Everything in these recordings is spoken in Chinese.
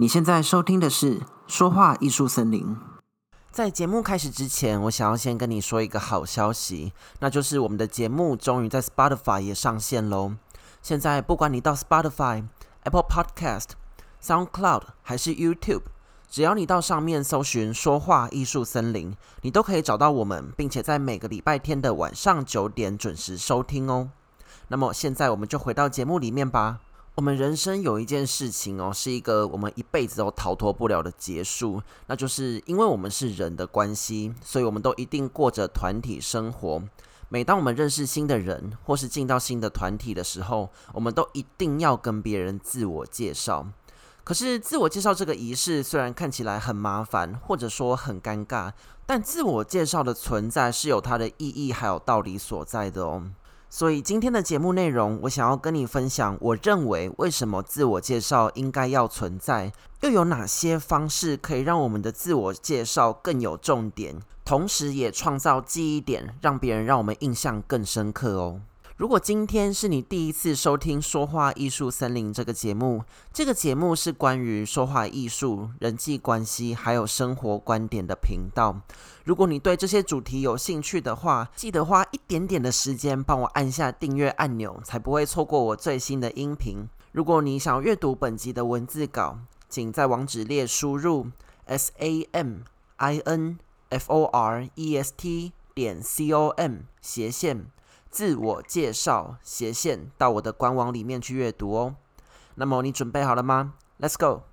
你现在收听的是《说话艺术森林》。在节目开始之前，我想要先跟你说一个好消息，那就是我们的节目终于在 Spotify 也上线喽。现在不管你到 Spotify、Apple Podcast、SoundCloud 还是 YouTube，只要你到上面搜寻“说话艺术森林”，你都可以找到我们，并且在每个礼拜天的晚上九点准时收听哦。那么现在我们就回到节目里面吧。我们人生有一件事情哦，是一个我们一辈子都逃脱不了的结束，那就是因为我们是人的关系，所以我们都一定过着团体生活。每当我们认识新的人，或是进到新的团体的时候，我们都一定要跟别人自我介绍。可是自我介绍这个仪式虽然看起来很麻烦，或者说很尴尬，但自我介绍的存在是有它的意义还有道理所在的哦。所以今天的节目内容，我想要跟你分享，我认为为什么自我介绍应该要存在，又有哪些方式可以让我们的自我介绍更有重点，同时也创造记忆点，让别人让我们印象更深刻哦。如果今天是你第一次收听《说话艺术森林》这个节目，这个节目是关于说话艺术、人际关系还有生活观点的频道。如果你对这些主题有兴趣的话，记得花一点点的时间帮我按下订阅按钮，才不会错过我最新的音频。如果你想阅读本集的文字稿，请在网址列输入 s a m i n f o r e s t 点 c o m 斜线。自我介绍斜线到我的官网里面去阅读哦。那么你准备好了吗？Let's go。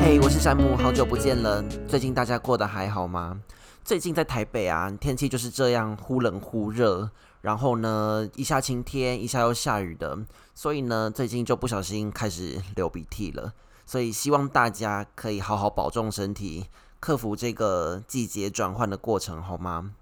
嘿，我是山姆，好久不见了。最近大家过得还好吗？最近在台北啊，天气就是这样忽冷忽热。然后呢，一下晴天，一下又下雨的，所以呢，最近就不小心开始流鼻涕了。所以希望大家可以好好保重身体，克服这个季节转换的过程，好吗？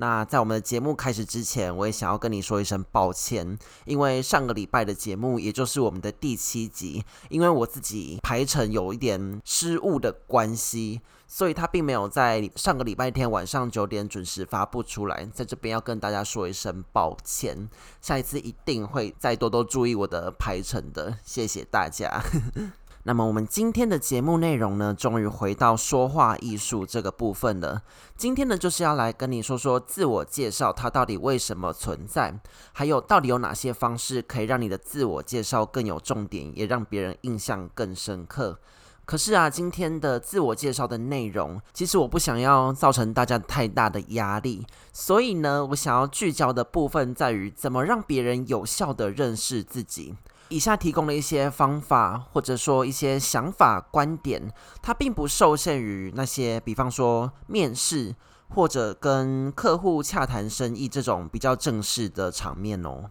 那在我们的节目开始之前，我也想要跟你说一声抱歉，因为上个礼拜的节目，也就是我们的第七集，因为我自己排程有一点失误的关系。所以他并没有在上个礼拜天晚上九点准时发布出来，在这边要跟大家说一声抱歉，下一次一定会再多多注意我的排程的，谢谢大家。那么我们今天的节目内容呢，终于回到说话艺术这个部分了。今天呢，就是要来跟你说说自我介绍它到底为什么存在，还有到底有哪些方式可以让你的自我介绍更有重点，也让别人印象更深刻。可是啊，今天的自我介绍的内容，其实我不想要造成大家太大的压力，所以呢，我想要聚焦的部分在于怎么让别人有效地认识自己。以下提供的一些方法，或者说一些想法、观点，它并不受限于那些，比方说面试或者跟客户洽谈生意这种比较正式的场面哦。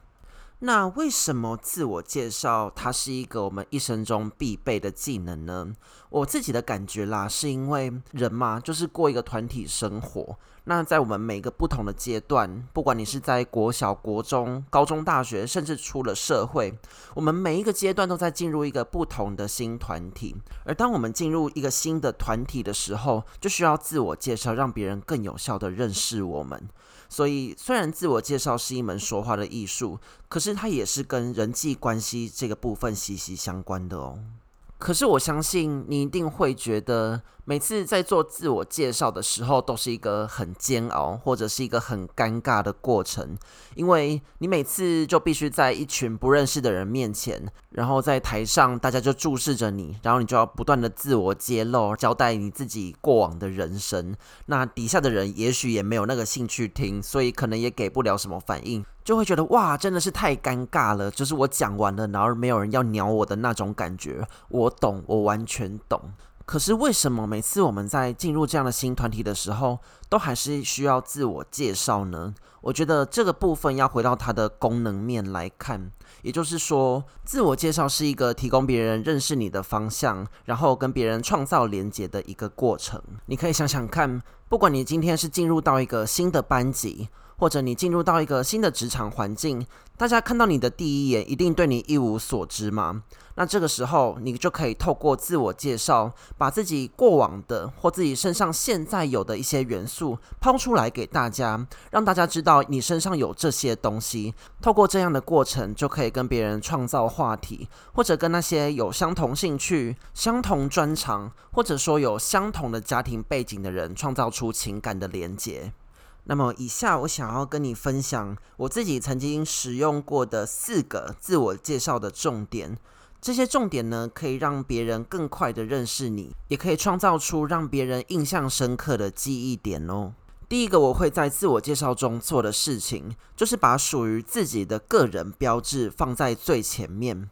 那为什么自我介绍它是一个我们一生中必备的技能呢？我自己的感觉啦，是因为人嘛，就是过一个团体生活。那在我们每个不同的阶段，不管你是在国小、国中、高中、大学，甚至出了社会，我们每一个阶段都在进入一个不同的新团体。而当我们进入一个新的团体的时候，就需要自我介绍，让别人更有效地认识我们。所以，虽然自我介绍是一门说话的艺术，可是它也是跟人际关系这个部分息息相关的哦。可是我相信你一定会觉得，每次在做自我介绍的时候，都是一个很煎熬，或者是一个很尴尬的过程，因为你每次就必须在一群不认识的人面前，然后在台上大家就注视着你，然后你就要不断的自我揭露，交代你自己过往的人生。那底下的人也许也没有那个兴趣听，所以可能也给不了什么反应。就会觉得哇，真的是太尴尬了。就是我讲完了，然后没有人要鸟我的那种感觉。我懂，我完全懂。可是为什么每次我们在进入这样的新团体的时候，都还是需要自我介绍呢？我觉得这个部分要回到它的功能面来看，也就是说，自我介绍是一个提供别人认识你的方向，然后跟别人创造连接的一个过程。你可以想想看，不管你今天是进入到一个新的班级。或者你进入到一个新的职场环境，大家看到你的第一眼，一定对你一无所知吗？那这个时候，你就可以透过自我介绍，把自己过往的或自己身上现在有的一些元素抛出来给大家，让大家知道你身上有这些东西。透过这样的过程，就可以跟别人创造话题，或者跟那些有相同兴趣、相同专长，或者说有相同的家庭背景的人，创造出情感的连结。那么，以下我想要跟你分享我自己曾经使用过的四个自我介绍的重点。这些重点呢，可以让别人更快的认识你，也可以创造出让别人印象深刻的记忆点哦。第一个我会在自我介绍中做的事情，就是把属于自己的个人标志放在最前面。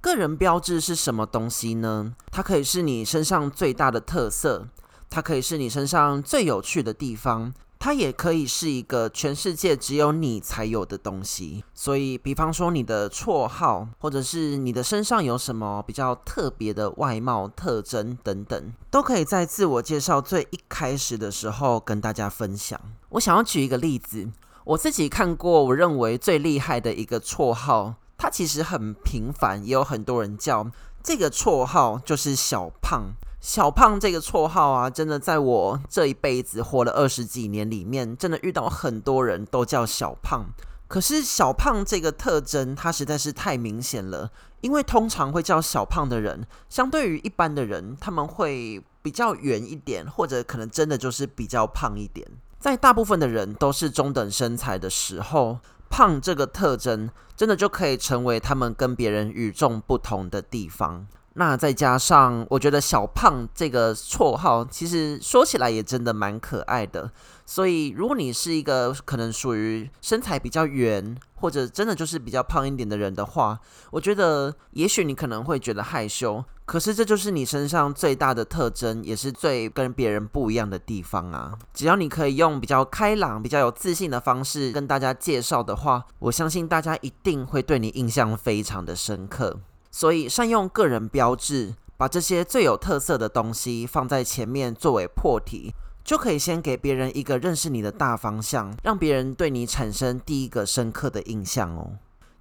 个人标志是什么东西呢？它可以是你身上最大的特色，它可以是你身上最有趣的地方。它也可以是一个全世界只有你才有的东西，所以，比方说你的绰号，或者是你的身上有什么比较特别的外貌特征等等，都可以在自我介绍最一开始的时候跟大家分享。我想要举一个例子，我自己看过我认为最厉害的一个绰号，它其实很平凡，也有很多人叫这个绰号就是小胖。小胖这个绰号啊，真的在我这一辈子活了二十几年里面，真的遇到很多人都叫小胖。可是小胖这个特征，它实在是太明显了。因为通常会叫小胖的人，相对于一般的人，他们会比较圆一点，或者可能真的就是比较胖一点。在大部分的人都是中等身材的时候，胖这个特征，真的就可以成为他们跟别人与众不同的地方。那再加上，我觉得小胖这个绰号，其实说起来也真的蛮可爱的。所以，如果你是一个可能属于身材比较圆，或者真的就是比较胖一点的人的话，我觉得也许你可能会觉得害羞。可是，这就是你身上最大的特征，也是最跟别人不一样的地方啊！只要你可以用比较开朗、比较有自信的方式跟大家介绍的话，我相信大家一定会对你印象非常的深刻。所以，善用个人标志，把这些最有特色的东西放在前面作为破题，就可以先给别人一个认识你的大方向，让别人对你产生第一个深刻的印象哦。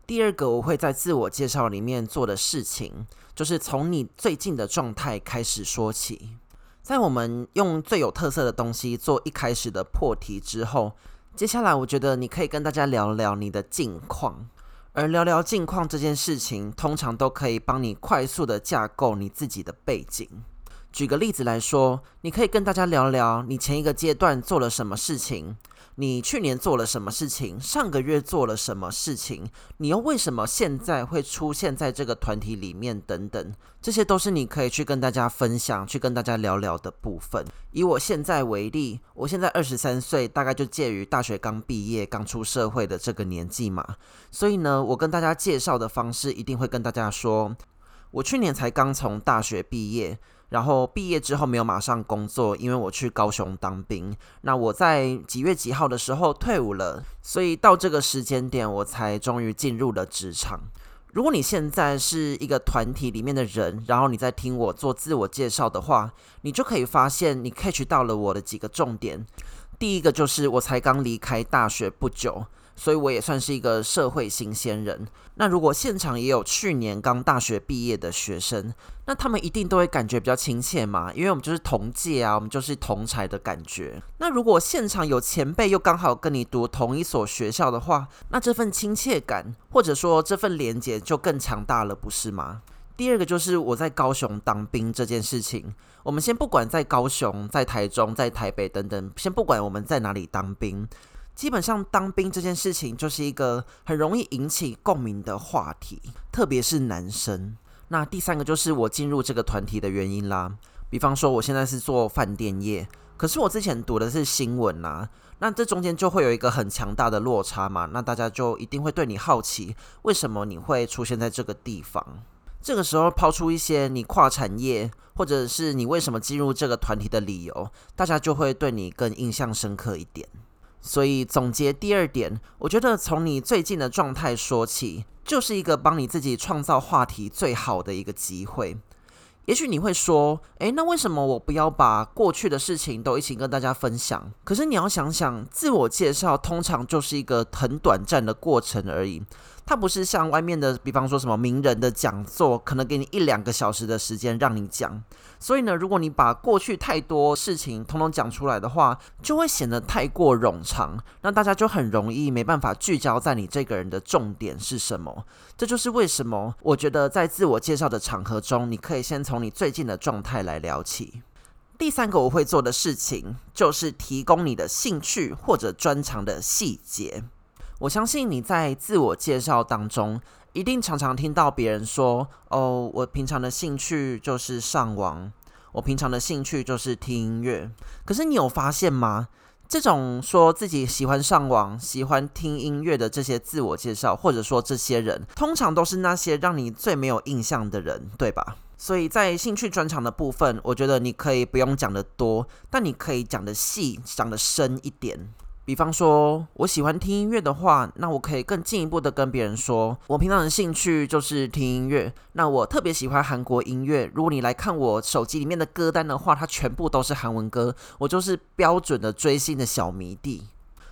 第二个，我会在自我介绍里面做的事情，就是从你最近的状态开始说起。在我们用最有特色的东西做一开始的破题之后，接下来我觉得你可以跟大家聊聊你的近况。而聊聊近况这件事情，通常都可以帮你快速的架构你自己的背景。举个例子来说，你可以跟大家聊聊你前一个阶段做了什么事情。你去年做了什么事情？上个月做了什么事情？你又为什么现在会出现在这个团体里面？等等，这些都是你可以去跟大家分享、去跟大家聊聊的部分。以我现在为例，我现在二十三岁，大概就介于大学刚毕业、刚出社会的这个年纪嘛。所以呢，我跟大家介绍的方式一定会跟大家说，我去年才刚从大学毕业。然后毕业之后没有马上工作，因为我去高雄当兵。那我在几月几号的时候退伍了，所以到这个时间点我才终于进入了职场。如果你现在是一个团体里面的人，然后你在听我做自我介绍的话，你就可以发现你 catch 到了我的几个重点。第一个就是我才刚离开大学不久。所以我也算是一个社会新鲜人。那如果现场也有去年刚大学毕业的学生，那他们一定都会感觉比较亲切嘛，因为我们就是同届啊，我们就是同才的感觉。那如果现场有前辈又刚好跟你读同一所学校的话，那这份亲切感或者说这份连结就更强大了，不是吗？第二个就是我在高雄当兵这件事情，我们先不管在高雄、在台中、在台北等等，先不管我们在哪里当兵。基本上当兵这件事情就是一个很容易引起共鸣的话题，特别是男生。那第三个就是我进入这个团体的原因啦。比方说我现在是做饭店业，可是我之前读的是新闻啦，那这中间就会有一个很强大的落差嘛。那大家就一定会对你好奇，为什么你会出现在这个地方？这个时候抛出一些你跨产业，或者是你为什么进入这个团体的理由，大家就会对你更印象深刻一点。所以总结第二点，我觉得从你最近的状态说起，就是一个帮你自己创造话题最好的一个机会。也许你会说，诶，那为什么我不要把过去的事情都一起跟大家分享？可是你要想想，自我介绍通常就是一个很短暂的过程而已。它不是像外面的，比方说什么名人的讲座，可能给你一两个小时的时间让你讲。所以呢，如果你把过去太多事情通通讲出来的话，就会显得太过冗长，那大家就很容易没办法聚焦在你这个人的重点是什么。这就是为什么我觉得在自我介绍的场合中，你可以先从你最近的状态来聊起。第三个我会做的事情，就是提供你的兴趣或者专长的细节。我相信你在自我介绍当中，一定常常听到别人说：“哦，我平常的兴趣就是上网，我平常的兴趣就是听音乐。”可是你有发现吗？这种说自己喜欢上网、喜欢听音乐的这些自我介绍，或者说这些人，通常都是那些让你最没有印象的人，对吧？所以在兴趣专长的部分，我觉得你可以不用讲得多，但你可以讲得细、讲得深一点。比方说，我喜欢听音乐的话，那我可以更进一步的跟别人说，我平常的兴趣就是听音乐。那我特别喜欢韩国音乐，如果你来看我手机里面的歌单的话，它全部都是韩文歌，我就是标准的追星的小迷弟。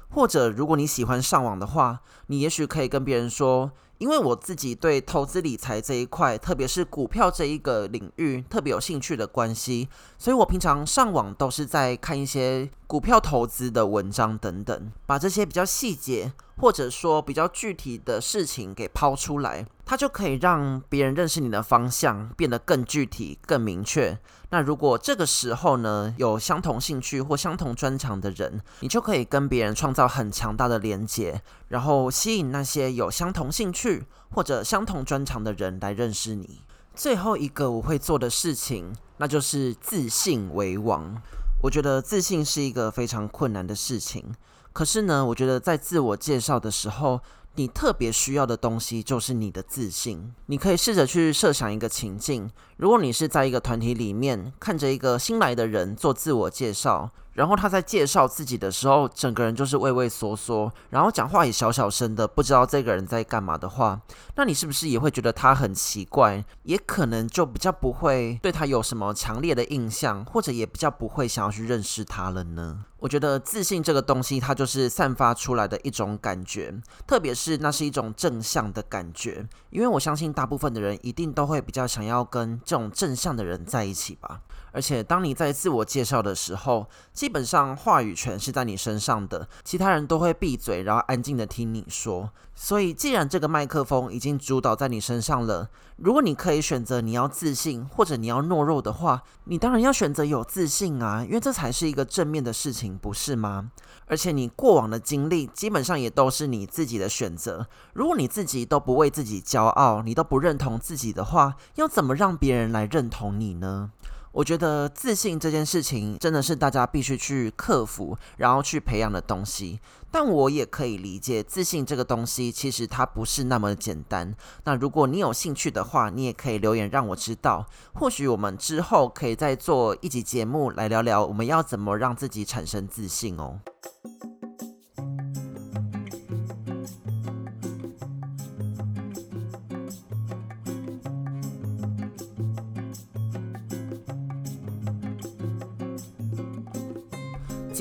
或者，如果你喜欢上网的话，你也许可以跟别人说。因为我自己对投资理财这一块，特别是股票这一个领域特别有兴趣的关系，所以我平常上网都是在看一些股票投资的文章等等，把这些比较细节或者说比较具体的事情给抛出来，它就可以让别人认识你的方向变得更具体、更明确。那如果这个时候呢，有相同兴趣或相同专长的人，你就可以跟别人创造很强大的连接，然后吸引那些有相同兴趣或者相同专长的人来认识你。最后一个我会做的事情，那就是自信为王。我觉得自信是一个非常困难的事情，可是呢，我觉得在自我介绍的时候，你特别需要的东西就是你的自信。你可以试着去设想一个情境，如果你是在一个团体里面，看着一个新来的人做自我介绍。然后他在介绍自己的时候，整个人就是畏畏缩缩，然后讲话也小小声的，不知道这个人在干嘛的话，那你是不是也会觉得他很奇怪？也可能就比较不会对他有什么强烈的印象，或者也比较不会想要去认识他了呢？我觉得自信这个东西，它就是散发出来的一种感觉，特别是那是一种正向的感觉，因为我相信大部分的人一定都会比较想要跟这种正向的人在一起吧。而且，当你在自我介绍的时候，基本上话语权是在你身上的，其他人都会闭嘴，然后安静的听你说。所以，既然这个麦克风已经主导在你身上了，如果你可以选择你要自信或者你要懦弱的话，你当然要选择有自信啊，因为这才是一个正面的事情，不是吗？而且，你过往的经历基本上也都是你自己的选择。如果你自己都不为自己骄傲，你都不认同自己的话，要怎么让别人来认同你呢？我觉得自信这件事情真的是大家必须去克服，然后去培养的东西。但我也可以理解，自信这个东西其实它不是那么简单。那如果你有兴趣的话，你也可以留言让我知道。或许我们之后可以再做一集节目来聊聊，我们要怎么让自己产生自信哦。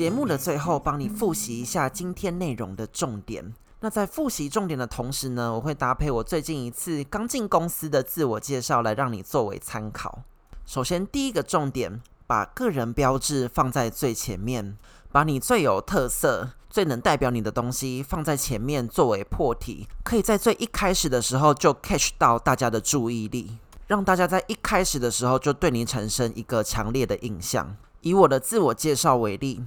节目的最后，帮你复习一下今天内容的重点。那在复习重点的同时呢，我会搭配我最近一次刚进公司的自我介绍，来让你作为参考。首先，第一个重点，把个人标志放在最前面，把你最有特色、最能代表你的东西放在前面，作为破题，可以在最一开始的时候就 catch 到大家的注意力，让大家在一开始的时候就对你产生一个强烈的印象。以我的自我介绍为例。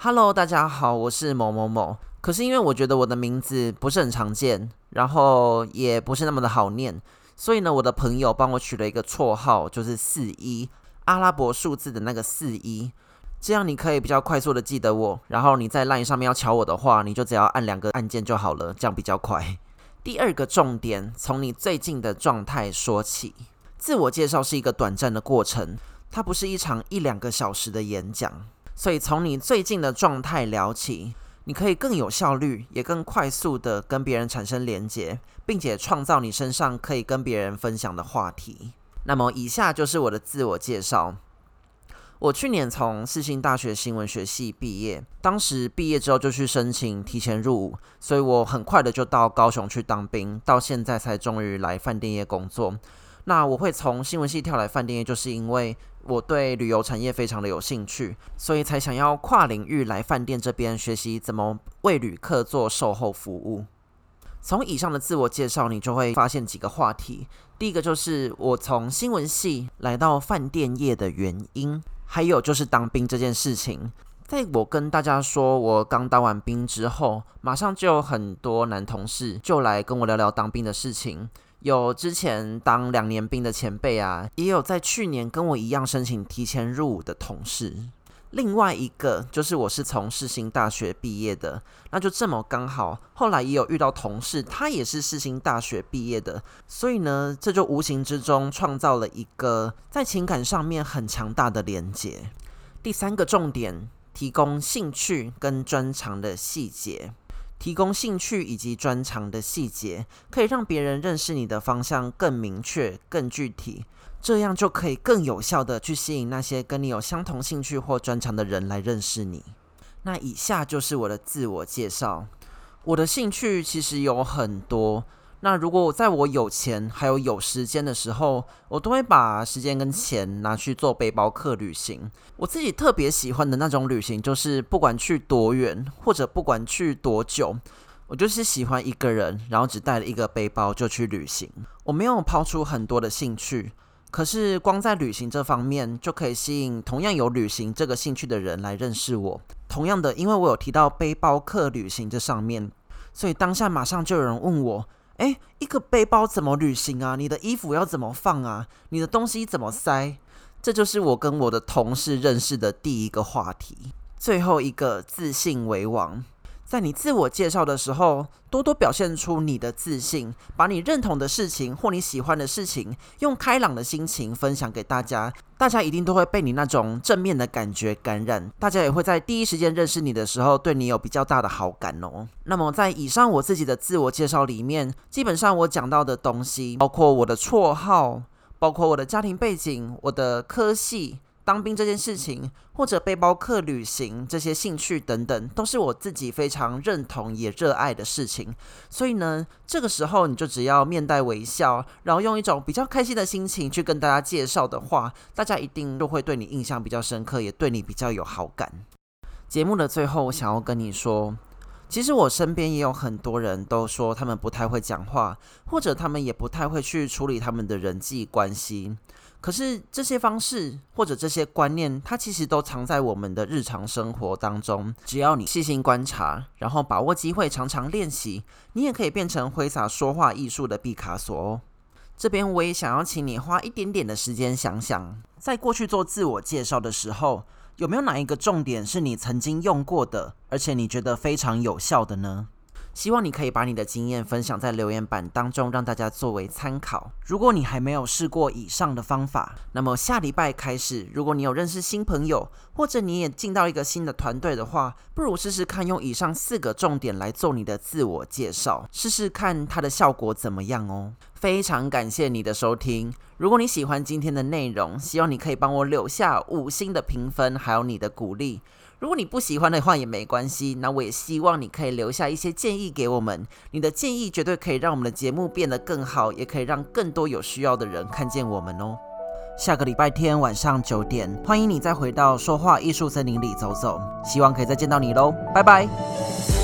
Hello，大家好，我是某某某。可是因为我觉得我的名字不是很常见，然后也不是那么的好念，所以呢，我的朋友帮我取了一个绰号，就是四一，阿拉伯数字的那个四一。这样你可以比较快速的记得我，然后你在 LINE 上面要敲我的话，你就只要按两个按键就好了，这样比较快。第二个重点，从你最近的状态说起。自我介绍是一个短暂的过程，它不是一场一两个小时的演讲。所以从你最近的状态聊起，你可以更有效率，也更快速的跟别人产生连结，并且创造你身上可以跟别人分享的话题。那么以下就是我的自我介绍。我去年从世新大学新闻学系毕业，当时毕业之后就去申请提前入伍，所以我很快的就到高雄去当兵，到现在才终于来饭店业工作。那我会从新闻系跳来饭店业，就是因为我对旅游产业非常的有兴趣，所以才想要跨领域来饭店这边学习怎么为旅客做售后服务。从以上的自我介绍，你就会发现几个话题。第一个就是我从新闻系来到饭店业的原因。还有就是当兵这件事情，在我跟大家说我刚当完兵之后，马上就有很多男同事就来跟我聊聊当兵的事情。有之前当两年兵的前辈啊，也有在去年跟我一样申请提前入伍的同事。另外一个就是我是从世新大学毕业的，那就这么刚好，后来也有遇到同事，他也是世新大学毕业的，所以呢，这就无形之中创造了一个在情感上面很强大的连结。第三个重点，提供兴趣跟专长的细节，提供兴趣以及专长的细节，可以让别人认识你的方向更明确、更具体。这样就可以更有效的去吸引那些跟你有相同兴趣或专长的人来认识你。那以下就是我的自我介绍。我的兴趣其实有很多。那如果在我有钱还有有时间的时候，我都会把时间跟钱拿去做背包客旅行。我自己特别喜欢的那种旅行，就是不管去多远或者不管去多久，我就是喜欢一个人，然后只带了一个背包就去旅行。我没有抛出很多的兴趣。可是，光在旅行这方面就可以吸引同样有旅行这个兴趣的人来认识我。同样的，因为我有提到背包客旅行这上面，所以当下马上就有人问我：“哎，一个背包怎么旅行啊？你的衣服要怎么放啊？你的东西怎么塞？”这就是我跟我的同事认识的第一个话题。最后一个，自信为王。在你自我介绍的时候，多多表现出你的自信，把你认同的事情或你喜欢的事情，用开朗的心情分享给大家，大家一定都会被你那种正面的感觉感染，大家也会在第一时间认识你的时候，对你有比较大的好感哦。那么在以上我自己的自我介绍里面，基本上我讲到的东西，包括我的绰号，包括我的家庭背景，我的科系。当兵这件事情，或者背包客旅行这些兴趣等等，都是我自己非常认同也热爱的事情。所以呢，这个时候你就只要面带微笑，然后用一种比较开心的心情去跟大家介绍的话，大家一定都会对你印象比较深刻，也对你比较有好感。节目的最后，我想要跟你说，其实我身边也有很多人都说他们不太会讲话，或者他们也不太会去处理他们的人际关系。可是这些方式或者这些观念，它其实都藏在我们的日常生活当中。只要你细心观察，然后把握机会，常常练习，你也可以变成挥洒说话艺术的毕卡索哦。这边我也想要请你花一点点的时间想想，在过去做自我介绍的时候，有没有哪一个重点是你曾经用过的，而且你觉得非常有效的呢？希望你可以把你的经验分享在留言板当中，让大家作为参考。如果你还没有试过以上的方法，那么下礼拜开始，如果你有认识新朋友，或者你也进到一个新的团队的话，不如试试看用以上四个重点来做你的自我介绍，试试看它的效果怎么样哦。非常感谢你的收听。如果你喜欢今天的内容，希望你可以帮我留下五星的评分，还有你的鼓励。如果你不喜欢的话也没关系，那我也希望你可以留下一些建议给我们。你的建议绝对可以让我们的节目变得更好，也可以让更多有需要的人看见我们哦。下个礼拜天晚上九点，欢迎你再回到说话艺术森林里走走，希望可以再见到你喽，拜拜。